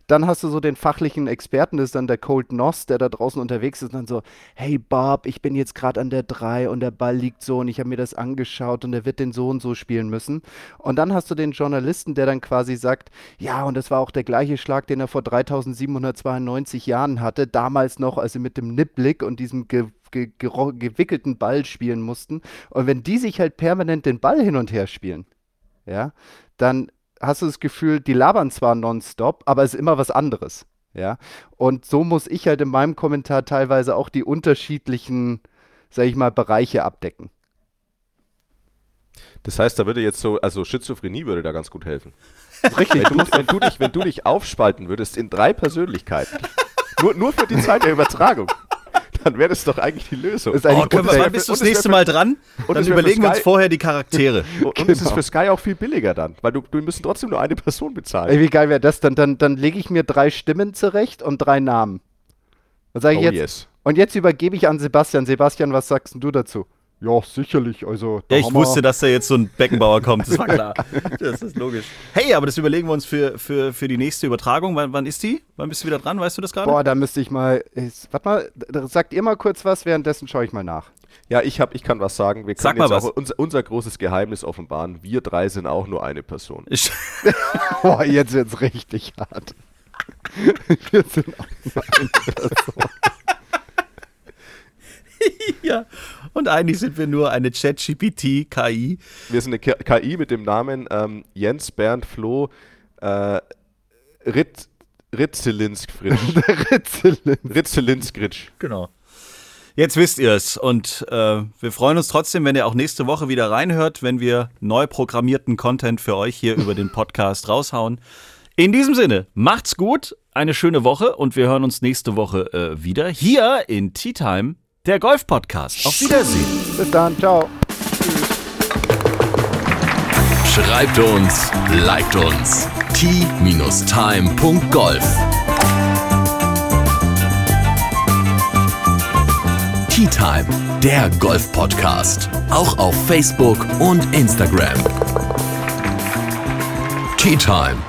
Dann hast du so den fachlichen Experten, das ist dann der Colt Noss, der da draußen unterwegs ist und dann so, hey Bob, ich bin jetzt gerade an der 3 und der Ball liegt so und ich habe mir das angeschaut und er wird den so und so spielen müssen. Und dann hast du den Journalisten, der dann quasi sagt, ja, und das war auch der gleiche Schlag, den er vor 3792 Jahren hatte, damals noch, als sie mit dem Nippblick und diesem ge ge gewickelten Ball spielen mussten. Und wenn die sich halt permanent den Ball hin und her spielen, ja, dann hast du das Gefühl, die labern zwar nonstop, aber es ist immer was anderes. Ja. Und so muss ich halt in meinem Kommentar teilweise auch die unterschiedlichen, sag ich mal, Bereiche abdecken. Das heißt, da würde jetzt so, also Schizophrenie würde da ganz gut helfen. <laughs> Richtig. Wenn du, wenn, du dich, wenn du dich aufspalten würdest in drei Persönlichkeiten, nur, nur für die Zeit der Übertragung, <laughs> dann wäre das doch eigentlich die Lösung. Ist eigentlich Oh, können wir, wann bist du das nächste für- Mal dran? und Dann überlegen wir uns vorher die Charaktere. Und, <laughs> und es ist Genau. für Sky auch viel billiger dann, weil du, du müssen trotzdem nur eine Person bezahlen. Ey, wie geil wäre das? Dann, dann, dann lege ich mir drei Stimmen zurecht und drei Namen. Dann sage ich oh jetzt, yes. und jetzt übergebe ich an Sebastian. Sebastian, was sagst denn du dazu? Ja, sicherlich. Also, ja, ich wusste, dass da jetzt so ein Beckenbauer kommt. Das war klar. <laughs> das ist logisch. Hey, aber das überlegen wir uns für, für, für die nächste Übertragung. Wann, wann ist die? Wann bist du wieder dran? Weißt du das gerade? Boah, da müsste ich mal. Warte mal, sagt ihr mal kurz was, währenddessen schaue ich mal nach. Ja, ich, hab, ich kann was sagen. Wir Sag können mal jetzt was. auch unser, unser großes Geheimnis offenbaren. Wir drei sind auch nur eine Person. Ich, <laughs> Boah, jetzt wird's richtig hart. <laughs> Wir sind auch nur eine Person. ja. Und eigentlich sind wir nur eine Chat-GPT-KI. Wir sind eine KI mit dem Namen ähm, Jens Bernd Flo äh, Rit, Ritzelinskfritsch. <laughs> Ritzelinskritsch. Genau. Jetzt wisst ihr es und äh, wir freuen uns trotzdem, wenn ihr auch nächste Woche wieder reinhört, wenn wir neu programmierten Content für euch hier über den Podcast raushauen. In diesem Sinne, macht's gut, eine schöne Woche und wir hören uns nächste Woche äh, wieder hier in Tea Time, der Golf Podcast. Auf Wiedersehen. Bis dann, ciao. Schreibt uns, liked uns. t-time.golf Tea Time, der Golf-Podcast. Auch auf Facebook und Instagram. Tea Time.